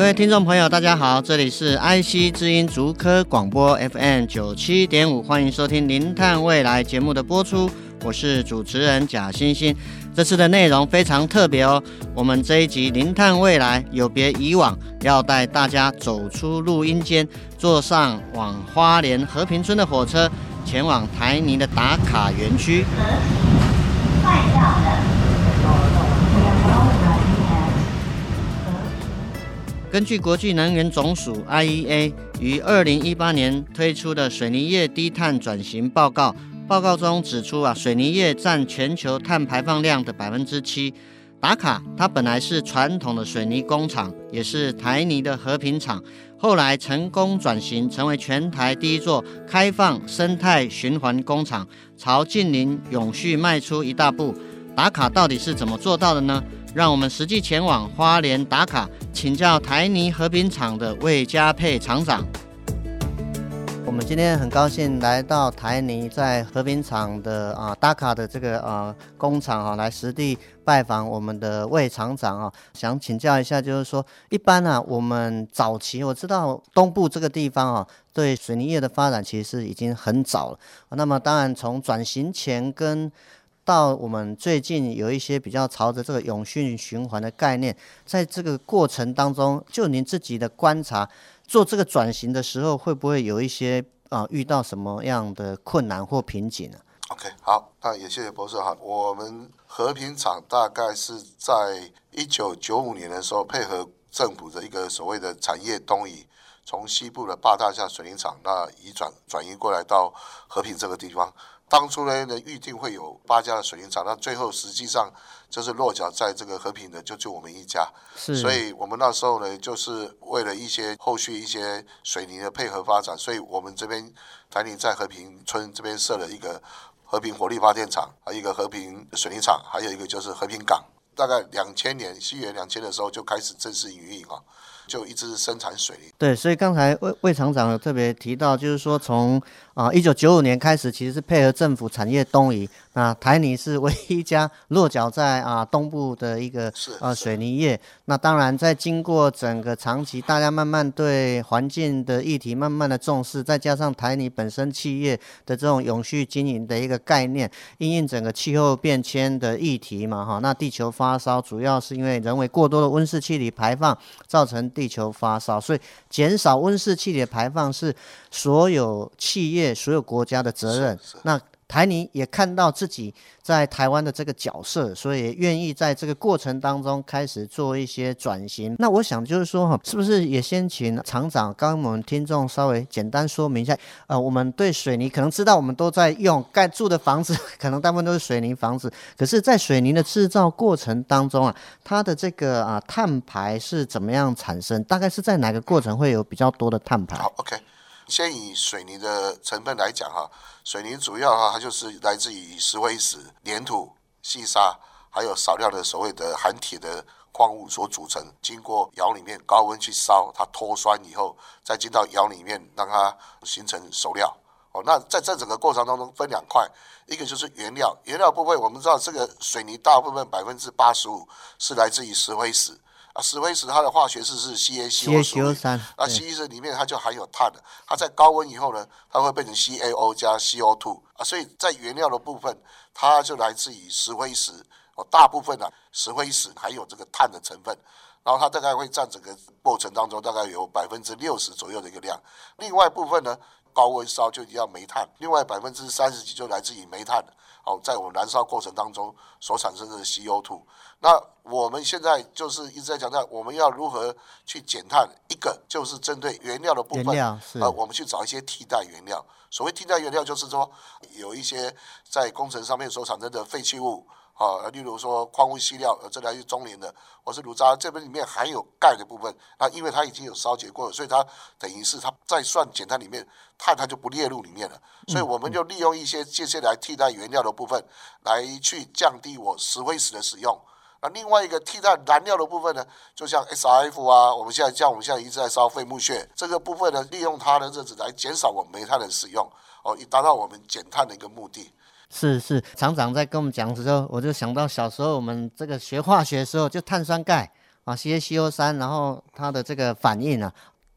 各位听众朋友，大家好，这里是 IC 之音竹科广播 FM 九七点五，欢迎收听《零碳未来》节目的播出，我是主持人贾欣欣。这次的内容非常特别哦，我们这一集《零碳未来》有别以往，要带大家走出录音间，坐上往花莲和平村的火车，前往台泥的打卡园区。快到了。根据国际能源总署 IEA 于二零一八年推出的水泥业低碳转型报告，报告中指出啊，水泥业占全球碳排放量的百分之七。打卡，它本来是传统的水泥工厂，也是台泥的和平厂，后来成功转型成为全台第一座开放生态循环工厂，朝近零永续迈出一大步。打卡到底是怎么做到的呢？让我们实际前往花莲打卡，请教台泥和平厂的魏家沛厂长。我们今天很高兴来到台泥在和平厂的啊打卡的这个啊工厂啊，来实地拜访我们的魏厂长啊，想请教一下，就是说，一般、啊，我们早期我知道东部这个地方啊，对水泥业的发展其实是已经很早了。那么当然从转型前跟到我们最近有一些比较朝着这个永续循环的概念，在这个过程当中，就您自己的观察，做这个转型的时候，会不会有一些啊遇到什么样的困难或瓶颈呢？OK，好，那也谢谢博士哈。我们和平厂大概是在一九九五年的时候，配合政府的一个所谓的产业东移，从西部的八大项水泥厂那移转转移过来到和平这个地方。当初呢，呢预定会有八家的水泥厂，那最后实际上就是落脚在这个和平的，就就我们一家。是，所以我们那时候呢，就是为了一些后续一些水泥的配合发展，所以我们这边台泥在和平村这边设了一个和平火力发电厂，还有一个和平水泥厂，还有一个就是和平港。大概两千年，西元两千的时候就开始正式营运啊。就一直生产水泥。对，所以刚才魏魏厂长有特别提到，就是说从啊一九九五年开始，其实是配合政府产业东移。那台泥是唯一一家落脚在啊东部的一个呃水泥业。那当然，在经过整个长期，大家慢慢对环境的议题慢慢的重视，再加上台泥本身企业的这种永续经营的一个概念，因应整个气候变迁的议题嘛哈。那地球发烧主要是因为人为过多的温室气体排放造成地球发烧，所以减少温室气体的排放是所有企业、所有国家的责任。那台泥也看到自己在台湾的这个角色，所以愿意在这个过程当中开始做一些转型。那我想就是说哈，是不是也先请厂长，刚刚我们听众稍微简单说明一下？呃，我们对水泥可能知道，我们都在用盖住的房子，可能大部分都是水泥房子。可是，在水泥的制造过程当中啊，它的这个啊碳排是怎么样产生？大概是在哪个过程会有比较多的碳排？好，OK。先以水泥的成分来讲哈，水泥主要哈它就是来自于石灰石、粘土、细沙，还有少量的所谓的含铁的矿物所组成。经过窑里面高温去烧，它脱酸以后，再进到窑里面让它形成熟料。哦，那在这整个过程当中分两块，一个就是原料，原料部分我们知道这个水泥大部分百分之八十五是来自于石灰石。啊，石灰石它的化学式是 CaCO 三啊，C 是里面它就含有碳的，它在高温以后呢，它会变成 CaO 加 CO two 啊，所以在原料的部分，它就来自于石灰石哦，大部分呢、啊、石灰石含有这个碳的成分，然后它大概会占整个过程当中大概有百分之六十左右的一个量，另外部分呢，高温烧就要煤炭，另外百分之三十几就来自于煤炭。好，在我们燃烧过程当中所产生的 CO2，那我们现在就是一直在讲到我们要如何去减碳。一个就是针对原料的部分，呃，我们去找一些替代原料。所谓替代原料，就是说有一些在工程上面所产生的废弃物。啊，例如说矿物细料，呃，这来自中年的，或是炉渣，这边里面含有钙的部分，那因为它已经有烧结过了，所以它等于是它在算减碳里面，碳它就不列入里面了，所以我们就利用一些这些来替代原料的部分，来去降低我石灰石的使用。那另外一个替代燃料的部分呢，就像 SRF 啊，我们现在像我们现在一直在烧废木屑这个部分呢，利用它的日子来减少我们煤炭的使用，哦，以达到我们减碳的一个目的。是是，厂长在跟我们讲的时候，我就想到小时候我们这个学化学的时候，就碳酸钙啊，CaCO 三，然后它的这个反应啊，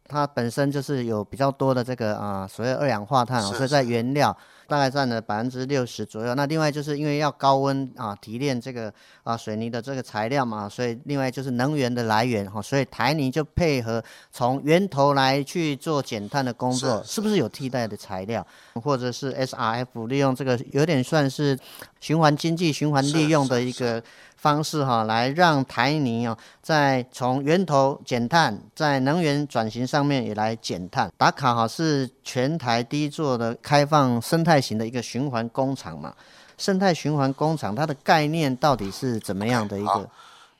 它本身就是有比较多的这个啊，所谓二氧化碳，所以在原料。大概占了百分之六十左右。那另外就是因为要高温啊提炼这个啊水泥的这个材料嘛，所以另外就是能源的来源哈，所以台泥就配合从源头来去做减碳的工作，是，不是有替代的材料，或者是 SRF 利用这个有点算是循环经济、循环利用的一个。方式哈，来让台泥哦，在从源头减碳，在能源转型上面也来减碳。打卡哈是全台第一座的开放生态型的一个循环工厂嘛？生态循环工厂它的概念到底是怎么样的一个？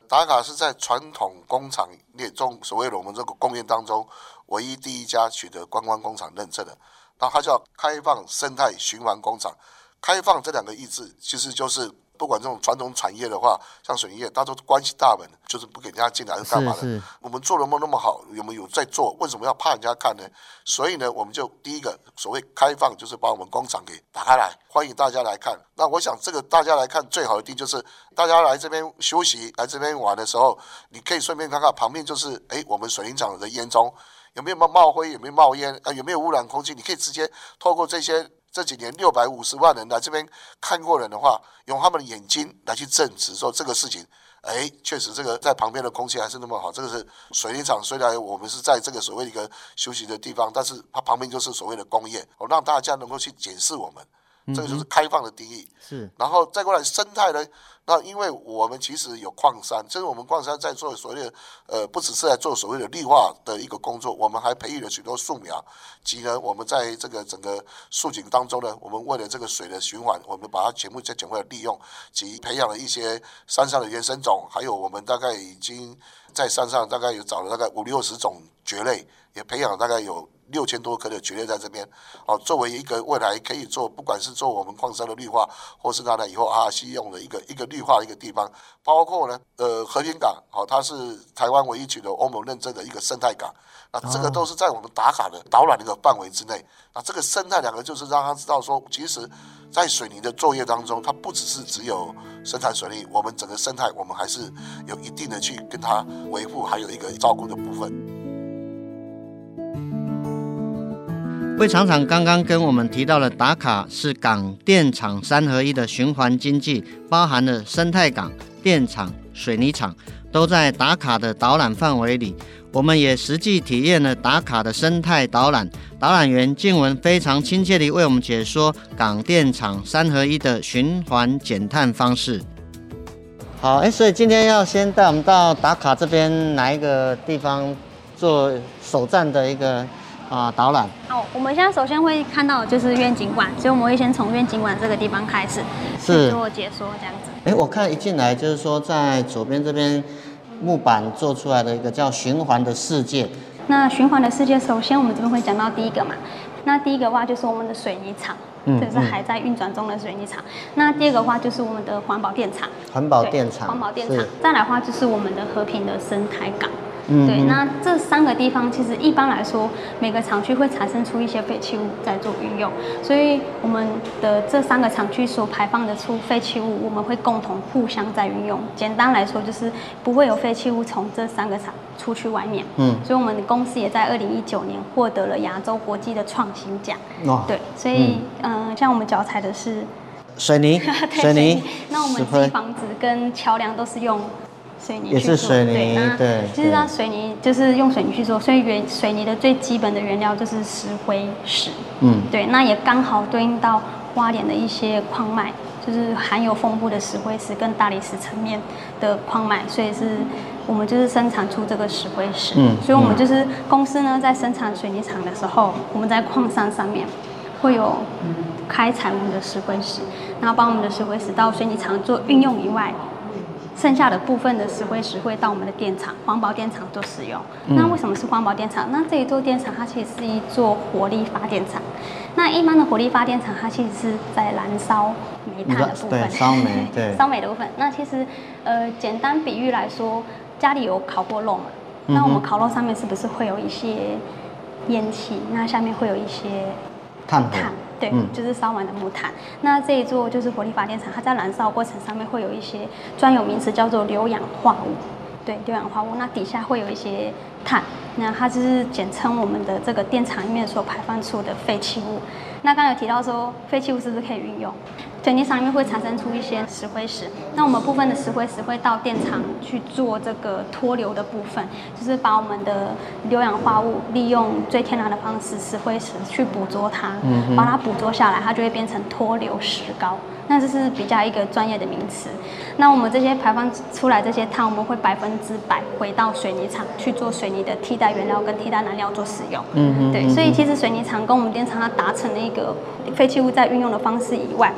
打卡是在传统工厂业中，所谓的我们这个工业当中，唯一第一家取得观光工厂认证的。那它叫开放生态循环工厂。开放这两个意志，其实就是。不管这种传统产业的话，像水泥业，大家都关起大门，就是不给人家进来，是干嘛的？我们做的梦那么好，有没有在做？为什么要怕人家看呢？所以呢，我们就第一个所谓开放，就是把我们工厂给打开来，欢迎大家来看。那我想，这个大家来看最好的地就是大家来这边休息、来这边玩的时候，你可以顺便看看旁边就是哎，我们水泥厂的烟囱有没有冒冒灰，有没有冒烟啊？有没有污染空气？你可以直接透过这些。这几年六百五十万人来这边看过人的话，用他们的眼睛来去证实说这个事情，哎，确实这个在旁边的空气还是那么好。这个是水泥厂，虽然我们是在这个所谓一个休息的地方，但是它旁边就是所谓的工业，哦，让大家能够去检视我们。这个就是开放的定义，是，然后再过来生态呢？那因为我们其实有矿山，这是我们矿山在做所谓的，呃，不只是在做所谓的绿化的一个工作，我们还培育了许多树苗，及呢，我们在这个整个树井当中呢，我们为了这个水的循环，我们把它全部再捡回来利用，及培养了一些山上的原生种，还有我们大概已经在山上大概有找了大概五六十种蕨类，也培养了大概有。六千多棵的蕨类在这边，哦，作为一个未来可以做，不管是做我们矿山的绿化，或是拿来以后啊，西用的一个一个绿化的一个地方，包括呢，呃，和平港，哦，它是台湾唯一取得欧盟认证的一个生态港，那这个都是在我们打卡的导览的一个范围之内。那这个生态两个就是让他知道说，其实，在水泥的作业当中，它不只是只有生产水泥，我们整个生态我们还是有一定的去跟它维护，还有一个照顾的部分。魏厂长刚刚跟我们提到了打卡是港电厂三合一的循环经济，包含了生态港、电厂、水泥厂，都在打卡的导览范围里。我们也实际体验了打卡的生态导览，导览员静文非常亲切地为我们解说港电厂三合一的循环减碳方式。好，哎，所以今天要先带我们到打卡这边哪一个地方做首站的一个？啊，导览。好，我们现在首先会看到的就是愿景馆，所以我们会先从愿景馆这个地方开始，是做解说这样子。哎，我看一进来就是说，在左边这边木板做出来的一个叫循环的世界。那循环的世界，首先我们这边会讲到第一个嘛，那第一个的话就是我们的水泥厂，嗯，这是还在运转中的水泥厂。那第二个的话就是我们的环保电厂，环保电厂，环保电厂。再来的话就是我们的和平的生态港。嗯，对，那这三个地方其实一般来说，每个厂区会产生出一些废弃物在做运用，所以我们的这三个厂区所排放的出废弃物，我们会共同互相在运用。简单来说，就是不会有废弃物从这三个厂出去外面。嗯，所以我们的公司也在二零一九年获得了亚洲国际的创新奖。哦，对，所以嗯、呃，像我们脚踩的是水泥，水泥，那我们基房子跟桥梁都是用。水泥也是水泥，对，那对，其实它水泥就是用水泥去做，所以原水泥的最基本的原料就是石灰石，嗯，对，那也刚好对应到花莲的一些矿脉，就是含有丰富的石灰石跟大理石层面的矿脉，所以是我们就是生产出这个石灰石，嗯，所以我们就是公司呢在生产水泥厂的时候，我们在矿山上面会有开采我们的石灰石，然后把我们的石灰石到水泥厂做运用以外。剩下的部分的石灰石会到我们的电厂环保电厂做使用。嗯、那为什么是环保电厂？那这一座电厂它其实是一座火力发电厂。那一般的火力发电厂它其实是在燃烧煤炭的部分，烧煤，对，烧煤的部分。那其实呃，简单比喻来说，家里有烤过肉嘛？那我们烤肉上面是不是会有一些烟气？那下面会有一些碳炭。对，嗯、就是烧完的木炭。那这一座就是火力发电厂，它在燃烧过程上面会有一些专有名词叫做硫氧化物。对，硫氧化物。那底下会有一些碳，那它就是简称我们的这个电厂里面所排放出的废弃物。那刚才有提到说，废弃物是不是可以运用？水泥厂里面会产生出一些石灰石，那我们部分的石灰石会到电厂去做这个脱硫的部分，就是把我们的硫氧化物利用最天然的方式，石灰石去捕捉它，把它捕捉下来，它就会变成脱硫石膏。那这是比较一个专业的名词。那我们这些排放出来这些碳，我们会百分之百回到水泥厂去做水泥的替代原料跟替代燃料做使用。嗯嗯。对，所以其实水泥厂跟我们电厂它达成了一个废弃物在运用的方式以外，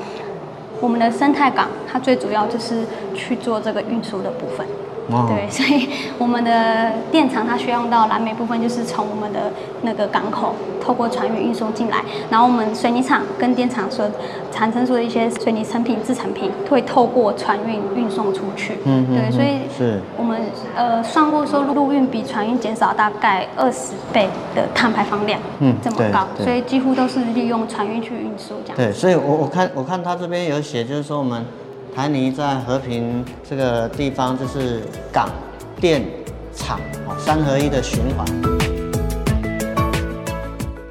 我们的生态港它最主要就是去做这个运输的部分。对，所以我们的电厂它需要用到燃煤部分，就是从我们的那个港口透过船运运送进来，然后我们水泥厂跟电厂所产生出的一些水泥成品、制成品，会透过船运运送出去。嗯，对，所以是我们呃算过说，陆运比船运减少大概二十倍的碳排放量，嗯，这么高，所以几乎都是利用船运去运输这样。对，所以我我看我看他这边有写，就是说我们。台泥在和平这个地方，就是港、电、厂，三合一的循环。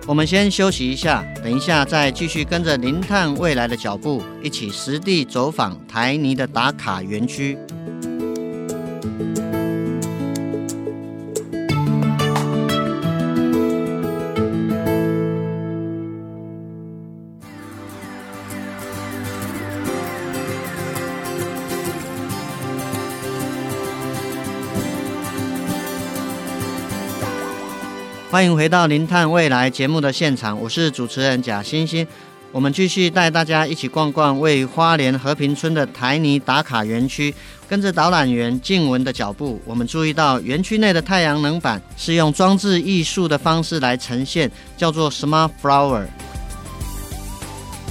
我们先休息一下，等一下再继续跟着林探未来的脚步，一起实地走访台泥的打卡园区。欢迎回到《零探未来》节目的现场，我是主持人贾欣欣。我们继续带大家一起逛逛位于花莲和平村的台泥打卡园区。跟着导览员静文的脚步，我们注意到园区内的太阳能板是用装置艺术的方式来呈现，叫做 Smart Flower。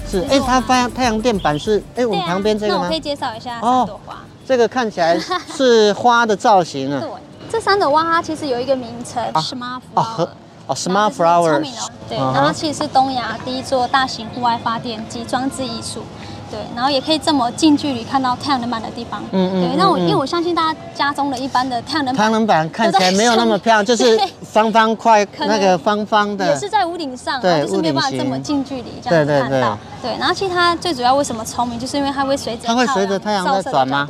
是，哎，它发太阳电板是，哎，我们旁边这个吗？那我可以介绍一下朵花。哦，这个看起来是花的造型啊。对。这三朵花它其实有一个名称，Smart Flower。哦，Smart Flower。对，然后它其实是东亚第一座大型户外发电及装置艺术。对，然后也可以这么近距离看到太阳能板的地方。嗯嗯。对，那我因为我相信大家家中的一般的太阳能板，太阳能板看起来没有那么漂亮，就是方方块 那个方方的。也是在屋顶上，对，就是没有办法这么近距离这样子看到。对，然后其实它最主要为什么聪明，就是因为它会随着它会随着太阳在转吗？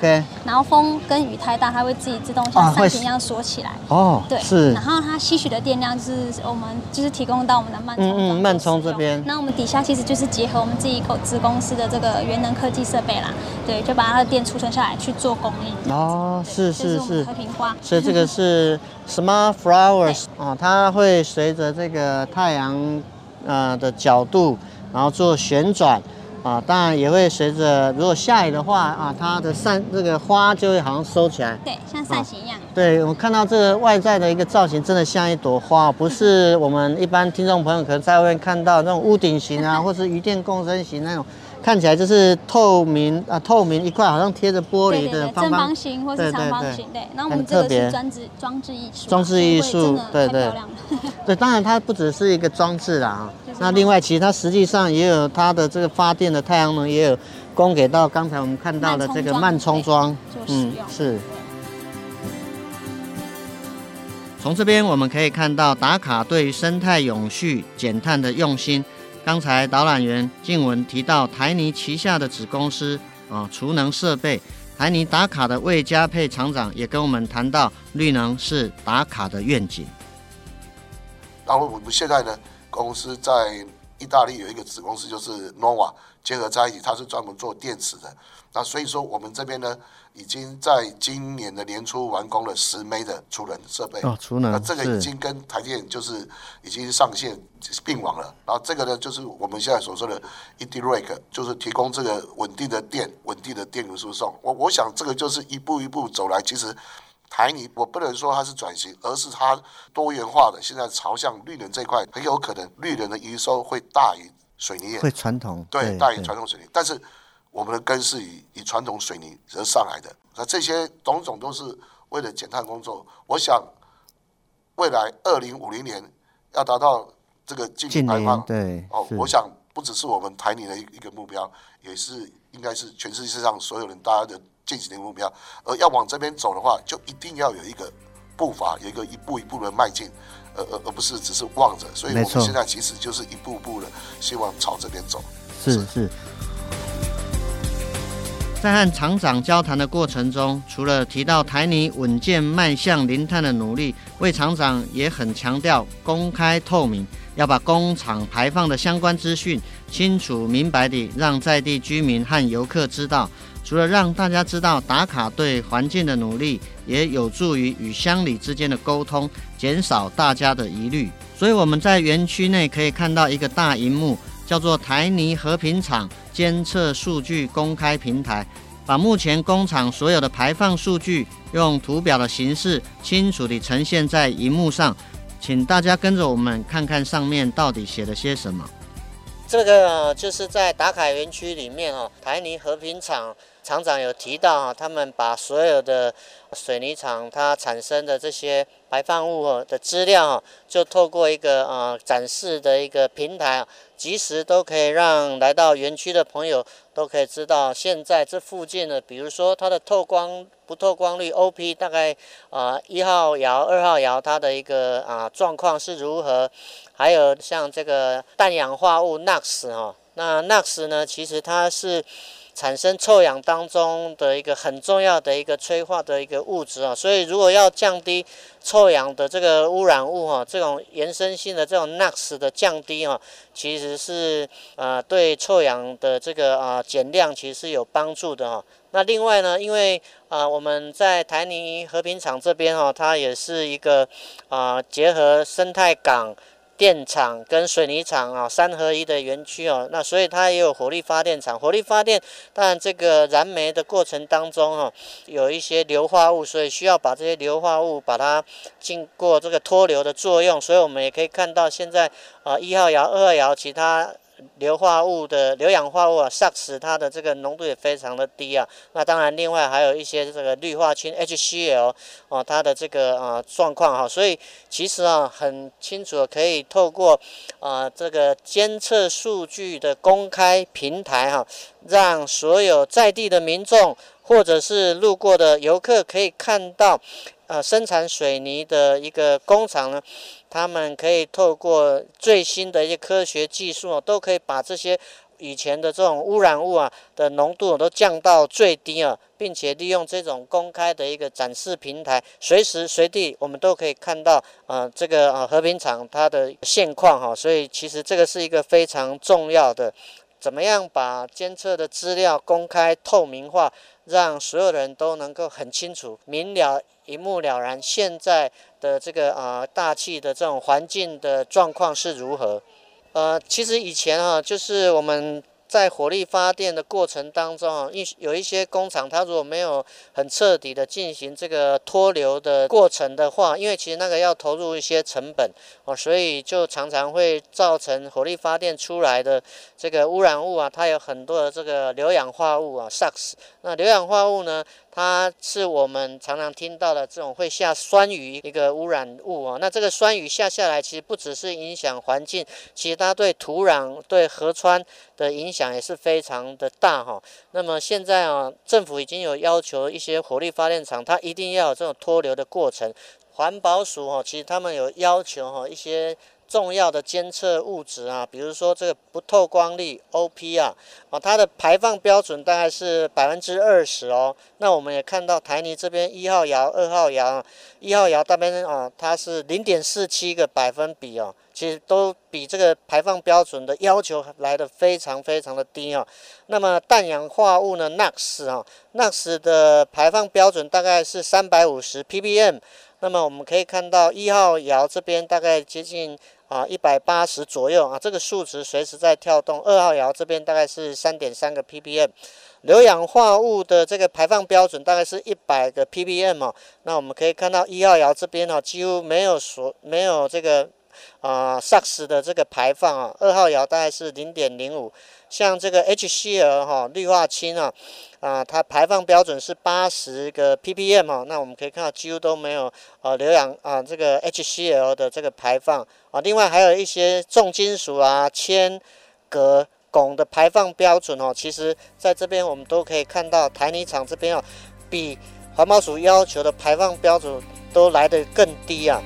对。然后风跟雨太大，它会自己自动像扇形一样锁起来。哦。对。是。然后它吸取的电量就是我们就是提供到我们的慢充。嗯嗯。慢充这边。那我们底下其实就是结合我们自己子公司的这个元能科技设备啦。对，就把它的电储存下来去做供应。哦，是是是。和平花。所以这个是 Smart Flowers 哦，它会随着这个太阳呃的角度。然后做旋转，啊，当然也会随着如果下雨的话啊，它的扇这个花就会好像收起来，对，像扇形一样。对，我看到这个外在的一个造型，真的像一朵花，不是我们一般听众朋友可能在外面看到那种屋顶型啊，或是鱼电共生型那种。看起来就是透明啊，透明一块，好像贴着玻璃的正方形或是长方形，对。然后我们这个是装置装置艺术，装置艺术，对对。对，当然它不只是一个装置啦啊。那另外，其实它实际上也有它的这个发电的太阳能，也有供给到刚才我们看到的这个慢充桩，嗯，是。从这边我们可以看到打卡对于生态永续减碳的用心。刚才导览员静文提到台泥旗下的子公司啊，储能设备，台泥打卡的魏家沛厂长也跟我们谈到，绿能是打卡的愿景。然后我们现在呢，公司在意大利有一个子公司，就是 Nova 结合在一起，它是专门做电池的。那所以说，我们这边呢，已经在今年的年初完工了十枚的储能设备。哦，储能。那这个已经跟台电就是已经上线并网了。然后这个呢，就是我们现在所说的 ED-REC，就是提供这个稳定的电、稳定的电流输送。我我想这个就是一步一步走来。其实台泥我不能说它是转型，而是它多元化的，现在朝向绿能这一块，很有可能绿能的营收会大于水泥业。会传统。对，对大于传统水泥，但是。我们的根是以以传统水泥而上来的，那这些种种都是为了减碳工作。我想未来二零五零年要达到这个净零排放，对哦，我想不只是我们台泥的一一个目标，也是应该是全世界上所有人大家的进行的目标。而要往这边走的话，就一定要有一个步伐，有一个一步一步的迈进，而而而不是只是望着。所以我们现在其实就是一步步的希望朝这边走。是是。是在和厂长交谈的过程中，除了提到台泥稳健迈向零碳的努力，魏厂长也很强调公开透明，要把工厂排放的相关资讯清楚明白地让在地居民和游客知道。除了让大家知道打卡对环境的努力，也有助于与乡里之间的沟通，减少大家的疑虑。所以我们在园区内可以看到一个大荧幕。叫做台泥和平厂监测数据公开平台，把目前工厂所有的排放数据用图表的形式清楚地呈现在荧幕上，请大家跟着我们看看上面到底写了些什么。这个就是在打卡园区里面哦，台泥和平厂厂长有提到啊，他们把所有的水泥厂它产生的这些排放物的资料，就透过一个呃展示的一个平台。及时都可以让来到园区的朋友都可以知道，现在这附近的，比如说它的透光不透光率 OP 大概啊一号窑、二号窑它的一个啊状况是如何，还有像这个氮氧化物 NOx 哈，那 NOx 呢，其实它是。产生臭氧当中的一个很重要的一个催化的一个物质啊，所以如果要降低臭氧的这个污染物哈，这种延伸性的这种 NOx 的降低哈，其实是呃对臭氧的这个啊减量其实是有帮助的哈。那另外呢，因为啊我们在台泥和平厂这边哈，它也是一个啊结合生态港。电厂跟水泥厂啊，三合一的园区哦，那所以它也有火力发电厂。火力发电，当然这个燃煤的过程当中哈，有一些硫化物，所以需要把这些硫化物把它经过这个脱硫的作用。所以我们也可以看到现在啊，一号窑、二号窑其他。硫化物的硫氧化物啊，SOx 它的这个浓度也非常的低啊。那当然，另外还有一些这个氯化氢 HCl 哦，它的这个啊状况哈。所以其实啊，很清楚可以透过啊这个监测数据的公开平台哈，让所有在地的民众或者是路过的游客可以看到，呃，生产水泥的一个工厂呢。他们可以透过最新的一些科学技术，都可以把这些以前的这种污染物啊的浓度都降到最低啊，并且利用这种公开的一个展示平台，随时随地我们都可以看到啊这个啊和平厂它的现况哈，所以其实这个是一个非常重要的，怎么样把监测的资料公开透明化，让所有人都能够很清楚明了。一目了然，现在的这个啊、大气的这种环境的状况是如何？呃，其实以前啊，就是我们。在火力发电的过程当中啊，一有一些工厂，它如果没有很彻底的进行这个脱硫的过程的话，因为其实那个要投入一些成本哦，所以就常常会造成火力发电出来的这个污染物啊，它有很多的这个硫氧化物啊，SARS。那硫氧化物呢，它是我们常常听到的这种会下酸雨一个污染物啊。那这个酸雨下下来，其实不只是影响环境，其实它对土壤、对河川的影响也是非常的大哈。那么现在啊，政府已经有要求一些火力发电厂，它一定要有这种脱硫的过程。环保署哈，其实他们有要求哈，一些重要的监测物质啊，比如说这个不透光力 OP 啊，啊，它的排放标准大概是百分之二十哦。那我们也看到台泥这边一号窑、二号窑，一号窑那边啊，它是零点四七个百分比哦，其实都比这个排放标准的要求来得非常非常的低哦。那么氮氧化物呢，NOx 啊，NOx 的排放标准大概是三百五十 ppm。那么我们可以看到一号窑这边大概接近。啊，一百八十左右啊，这个数值随时在跳动。二号窑这边大概是三点三个 ppm，硫氧化物的这个排放标准大概是一百个 ppm 哦。那我们可以看到一号窑这边哦，几乎没有所没有这个啊 SOx 的这个排放啊。二号窑大概是零点零五。像这个 HCl 哈氯化氢啊，啊，它排放标准是八十个 ppm 哦，那我们可以看到几乎都没有啊硫氧啊这个 HCl 的这个排放啊。另外还有一些重金属啊、铅、镉、汞的排放标准哦，其实在这边我们都可以看到台泥厂这边哦，比环保署要求的排放标准都来得更低啊。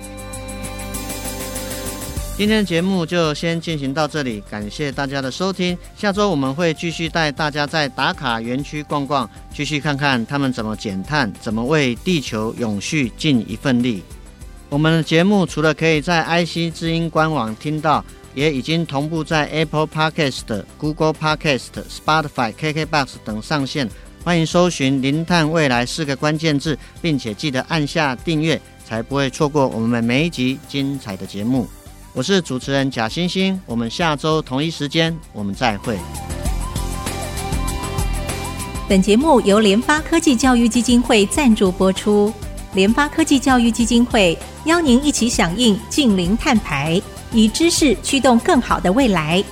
今天的节目就先进行到这里，感谢大家的收听。下周我们会继续带大家在打卡园区逛逛，继续看看他们怎么减碳，怎么为地球永续尽一份力。我们的节目除了可以在 IC 之音官网听到，也已经同步在 Apple Podcast、Google Podcast、Spotify、KKBox 等上线。欢迎搜寻“零碳未来”四个关键字，并且记得按下订阅，才不会错过我们每一集精彩的节目。我是主持人贾欣欣，我们下周同一时间我们再会。本节目由联发科技教育基金会赞助播出，联发科技教育基金会邀您一起响应近零碳排，以知识驱动更好的未来。